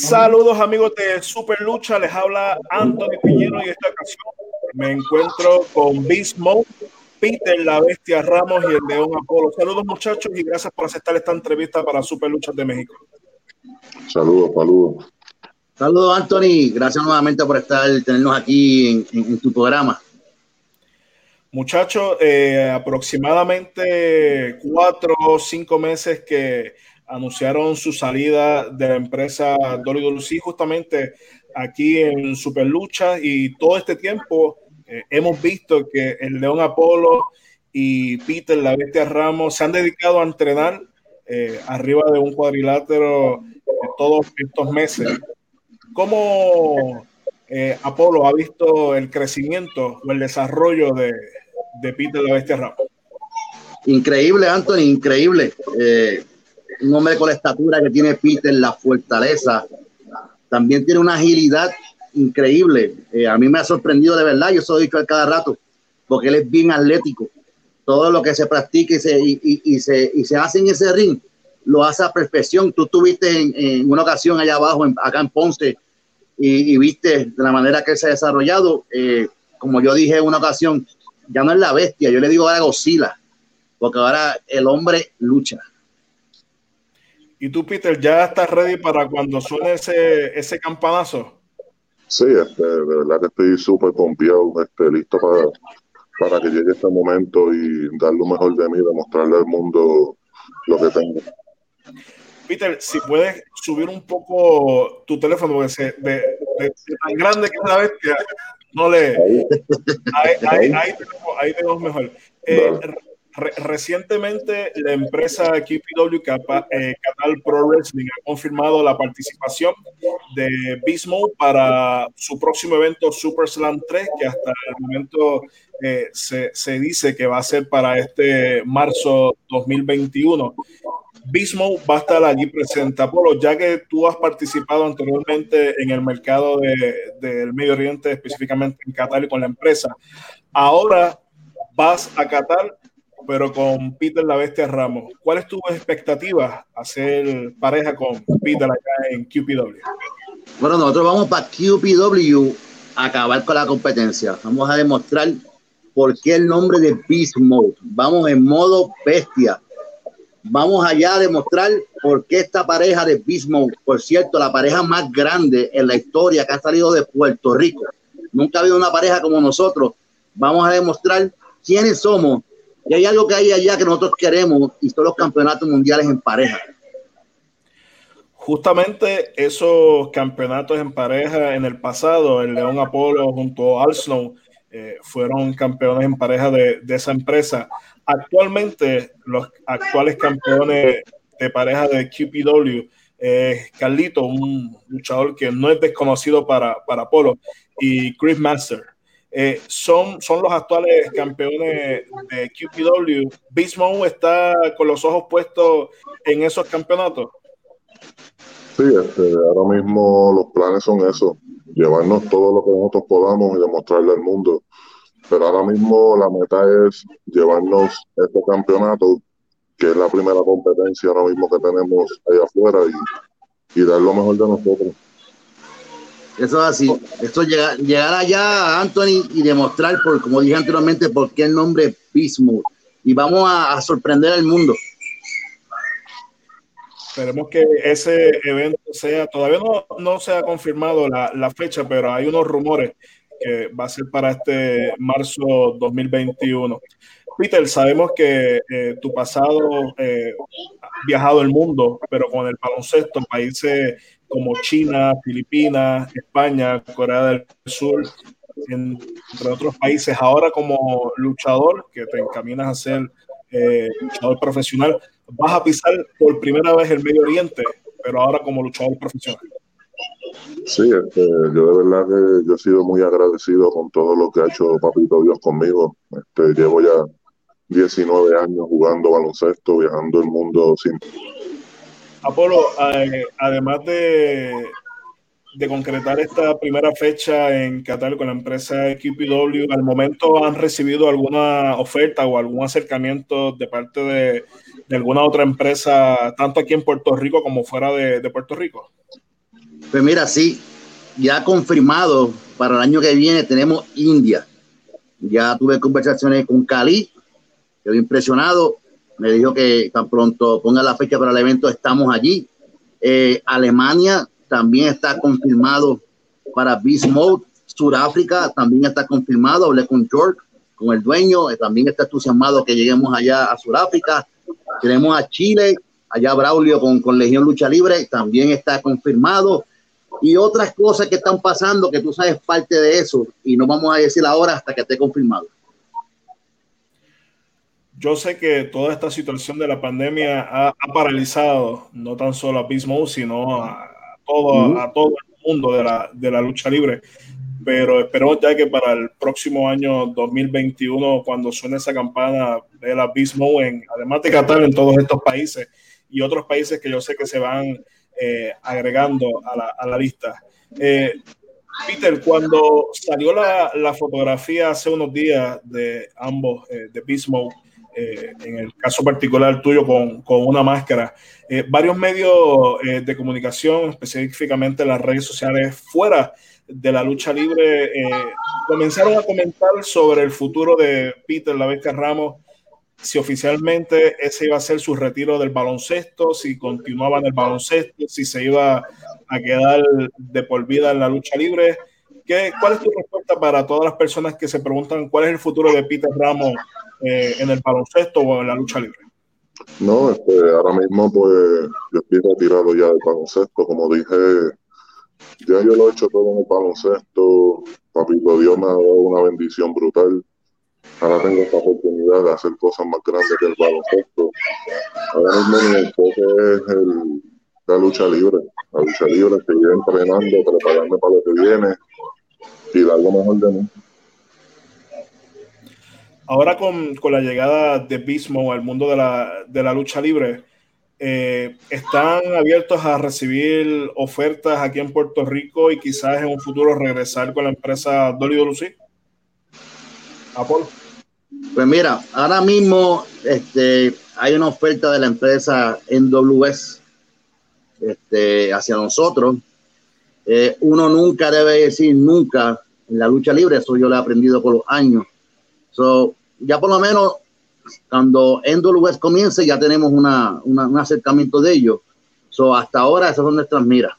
Saludos amigos de Super Lucha, les habla Anthony Piñero y en esta ocasión me encuentro con Beast Peter la Bestia Ramos y el León Apolo. Saludos muchachos y gracias por aceptar esta entrevista para Super Lucha de México. Saludos, saludos. Saludos Anthony, gracias nuevamente por estar, tenernos aquí en, tu programa. Muchachos, eh, aproximadamente cuatro o cinco meses que anunciaron su salida de la empresa WWE justamente aquí en Super Lucha y todo este tiempo eh, hemos visto que el León Apolo y Peter la Bestia Ramos se han dedicado a entrenar eh, arriba de un cuadrilátero todos estos meses. ¿Cómo eh, Apolo ha visto el crecimiento o el desarrollo de, de Peter la Bestia Ramos? Increíble, Anthony, increíble un hombre con la estatura que tiene Peter, la fortaleza, también tiene una agilidad increíble. Eh, a mí me ha sorprendido de verdad, yo soy dicho a cada rato, porque él es bien atlético. Todo lo que se practica y se, y, se, y se hace en ese ring, lo hace a perfección. Tú estuviste en, una ocasión allá abajo, acá en Ponce, y, viste de la manera que se ha desarrollado. Eh, como yo dije en una ocasión, ya no es la bestia, yo le digo ahora Godzilla, porque ahora el hombre lucha. ¿Y tú, Peter, ya estás ready para cuando suene ese, ese campanazo? Sí, este, de verdad que estoy súper confiado, este, listo para, para que llegue este momento y dar lo mejor de mí, demostrarle al mundo lo que tengo. Peter, si puedes subir un poco tu teléfono, porque de, tan grande que es la bestia, no le. Ahí, ahí, ahí, tenemos, mejor. Eh, recientemente, la empresa KPW eh, Pro Wrestling ha confirmado la participación de Bismo para su próximo evento Super Slam 3, que hasta el momento eh, se, se, dice que va a ser para este marzo 2021. Bismo va a estar allí presente. Apolo, ya que tú has participado anteriormente en el mercado del Medio Oriente, específicamente en Qatar y con la empresa, ahora vas a Qatar pero con Peter la Bestia Ramos. ¿Cuál es tu expectativa hacer pareja con Peter acá en QPW? Bueno, nosotros vamos para QPW a acabar con la competencia. Vamos a demostrar por qué el nombre de Beast Mode. Vamos en modo bestia. Vamos allá a demostrar por qué esta pareja de Beast Mode, por cierto, la pareja más grande en la historia que ha salido de Puerto Rico. Nunca ha habido una pareja como nosotros. Vamos a demostrar quiénes somos y hay algo que hay allá que nosotros queremos y son los campeonatos mundiales en pareja. Justamente esos campeonatos en pareja en el pasado, el León Apolo junto a Arsenal, eh, fueron campeones en pareja de, esa empresa. Actualmente, los actuales campeones de pareja de QPW es Carlito, un luchador que no es desconocido para, para Apolo, y Chris Master. Eh, son, son los actuales campeones de QPW. Bismo está con los ojos puestos en esos campeonatos. Sí, este, ahora mismo los planes son eso, llevarnos todo lo que nosotros podamos y demostrarle al mundo. Pero ahora mismo la meta es llevarnos este campeonato, que es la primera competencia ahora mismo que tenemos allá afuera, y, y dar lo mejor de nosotros. Eso es así. Esto llegar, llegar allá a Anthony y demostrar, por, como dije anteriormente, por qué el nombre Bismuth. Y vamos a, sorprender al mundo. Esperemos que ese evento sea, todavía no, no se ha confirmado la, la, fecha, pero hay unos rumores que va a ser para este marzo 2021. Peter, sabemos que eh, tu pasado eh, viajado el mundo, pero con el baloncesto, países como China, Filipinas, España, Corea del Sur, entre otros países. Ahora como luchador, que te encaminas a ser eh, luchador profesional, vas a pisar por primera vez el Medio Oriente, pero ahora como luchador profesional. Sí, este, yo de verdad que yo he sido muy agradecido con todo lo que ha hecho Papito Dios conmigo. Este, llevo ya 19 años jugando baloncesto, viajando el mundo sin Apolo, eh, además de, concretar esta primera fecha en Qatar con la empresa QPW, ¿al momento han recibido alguna oferta o algún acercamiento de parte de, alguna otra empresa, tanto aquí en Puerto Rico como fuera de, Puerto Rico? Pues mira, sí, ya confirmado para el año que viene tenemos India. Ya tuve conversaciones con Cali, quedó impresionado. Me dijo que tan pronto ponga la fecha para el evento, estamos allí. Eh, Alemania también está confirmado para Beast Mode. Sudáfrica también está confirmado. Hablé con George, con el dueño. Eh, también está entusiasmado que lleguemos allá a Sudáfrica. Tenemos a Chile, allá Braulio con, con Legión Lucha Libre, también está confirmado. Y otras cosas que están pasando que tú sabes parte de eso y no vamos a decir ahora hasta que esté confirmado. Yo sé que toda esta situación de la pandemia ha, paralizado no tan solo a Bismo, sino a, todo, a todo el mundo de la, de la lucha libre pero espero ya que para el próximo año 2021, cuando suene esa campana de la Bismo, en, además de Qatar, en todos estos países y otros países que yo sé que se van eh, agregando a la, a la lista. Eh, Peter, cuando salió la, la, fotografía hace unos días de ambos, eh, de Bismo, en el caso particular tuyo con, con una máscara, varios medios de comunicación, específicamente las redes sociales fuera de la lucha libre eh, comenzaron a comentar sobre el futuro de Peter La Ramos, si oficialmente ese iba a ser su retiro del baloncesto, si continuaba en el baloncesto, si se iba a quedar de por vida en la lucha libre. ¿Qué, ¿Cuál es tu respuesta para todas las personas que se preguntan cuál es el futuro de Peter Ramos eh, en el baloncesto o en la lucha libre? No, este, ahora mismo pues yo estoy retirado ya del baloncesto, como dije ya yo lo he hecho todo en el baloncesto. Papito Dios me ha dado una bendición brutal. Ahora tengo esta oportunidad de hacer cosas más grandes que el baloncesto. Ahora mismo mi enfoque es el, la lucha libre. La lucha libre, seguir entrenando, prepararme para lo que viene y dar lo mejor de mí. Ahora con, con la llegada de Bismo al mundo de la, de la lucha libre, eh, están abiertos a recibir ofertas aquí en Puerto Rico y quizás en un futuro regresar con la empresa Lucy? Apolo. Pues mira, ahora mismo este, hay una oferta de la empresa NWS este, hacia nosotros. Eh, uno nunca debe decir nunca en la lucha libre, eso yo lo he aprendido con los años. So, ya por lo menos cuando West comience ya tenemos una, un acercamiento de ellos. So, hasta ahora esas son nuestras miras.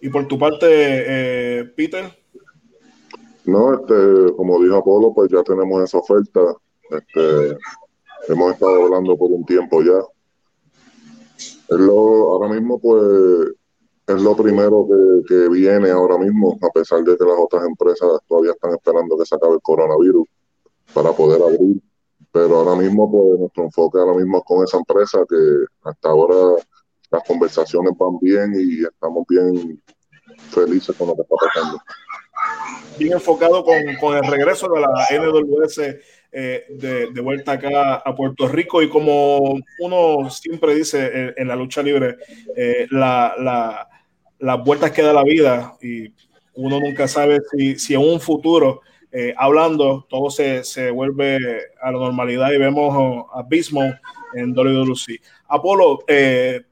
Y por tu parte, eh, Peter. No, este, como dijo Apolo, pues ya tenemos esa oferta. Este, hemos estado hablando por un tiempo ya. Lo, ahora mismo, pues, es lo primero que, que viene ahora mismo, a pesar de que las otras empresas todavía están esperando que se acabe el coronavirus para poder abrir. Pero ahora mismo, pues nuestro enfoque ahora mismo es con esa empresa que hasta ahora las conversaciones van bien y estamos bien felices con lo que está pasando. Bien enfocado con, con el regreso de la NWS eh, de, de, vuelta acá a Puerto Rico y como uno siempre dice en, la lucha libre, eh, la, la, las vueltas que da la vida y uno nunca sabe si, si en un futuro eh, hablando, todo se, se, vuelve a la normalidad y vemos a Bismo en WWE. Apolo, eh,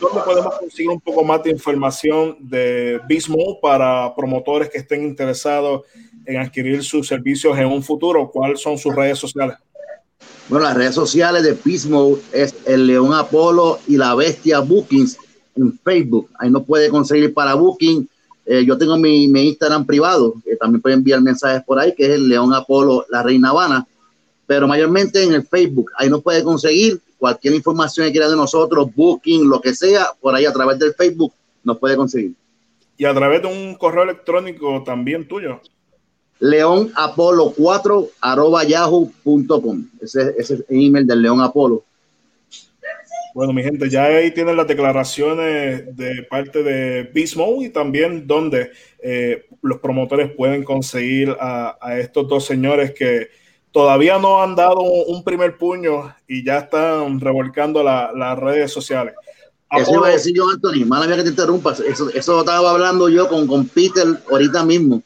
¿dónde podemos conseguir un poco más de información de Bismo para promotores que estén interesados en adquirir sus servicios en un futuro? ¿Cuáles son sus redes sociales? Bueno, las redes sociales de Bismo es el León Apolo y la Bestia Bookings en Facebook. Ahí no puede conseguir para Booking eh, yo tengo mi, Instagram privado, que también pueden enviar mensajes por ahí, que es el León Apolo, la Reina Habana, pero mayormente en el Facebook. Ahí nos puede conseguir cualquier información que quiera de nosotros, booking, lo que sea, por ahí a través del Facebook nos puede conseguir. Y a través de un correo electrónico también tuyo. León Apolo 4 arroba yahoo.com. Ese, ese es el email del León Apolo. Bueno, mi gente, ya ahí tienen las declaraciones de parte de Bismo y también donde eh, los promotores pueden conseguir a, estos dos señores que todavía no han dado un, primer puño y ya están revolcando las redes sociales. Eso iba a decir yo, Anthony, mala mía que te interrumpas. Eso, eso estaba hablando yo con, con Peter ahorita mismo.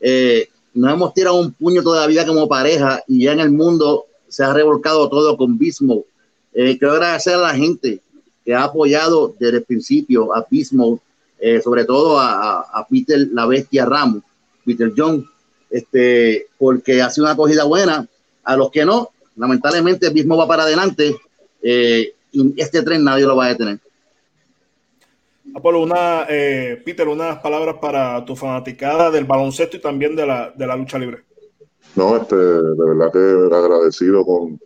Eh, no hemos tirado un puño todavía como pareja y ya en el mundo se ha revolcado todo con Bismo eh, quiero agradecer a la gente que ha apoyado desde el principio a Pismo, eh, sobre todo a, a, Peter la Bestia Ramos, Peter John, este, porque ha sido una acogida buena. A los que no, lamentablemente Pismo va para adelante eh, y este tren nadie lo va a detener. Apolo, una, eh, Peter, unas palabras para tu fanaticada del baloncesto y también de la, de la lucha libre. No, este, de verdad que agradecido con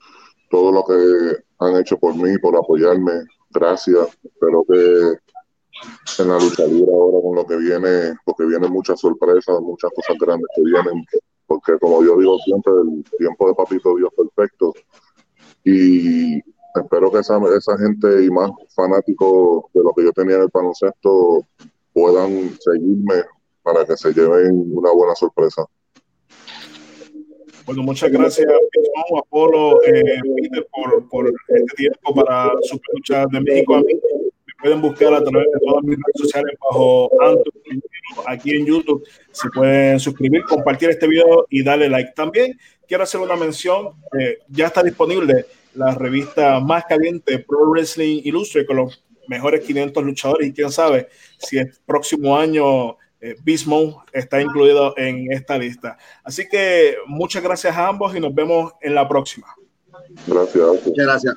todo lo que han hecho por mí, por apoyarme. Gracias. Espero que en la lucha libre ahora con lo que viene, porque vienen muchas sorpresas, muchas cosas grandes que vienen, porque como yo digo siempre, el tiempo de Papito Dios perfecto. Y espero que esa, esa gente y más fanáticos de lo que yo tenía en el baloncesto puedan seguirme para que se lleven una buena sorpresa. Bueno, muchas gracias, Apolo, eh, Peter, por, por, este tiempo para Super de México. A mí me pueden buscar a través de todas mis redes sociales bajo Antonio aquí en YouTube. Se pueden suscribir, compartir este video y darle like. También quiero hacer una mención, eh, ya está disponible la revista más caliente Pro Wrestling Illustrated con los mejores 500 luchadores y quién sabe si el próximo año eh, está incluido en esta lista. Así que muchas gracias a ambos y nos vemos en la próxima. Gracias. Muchas gracias.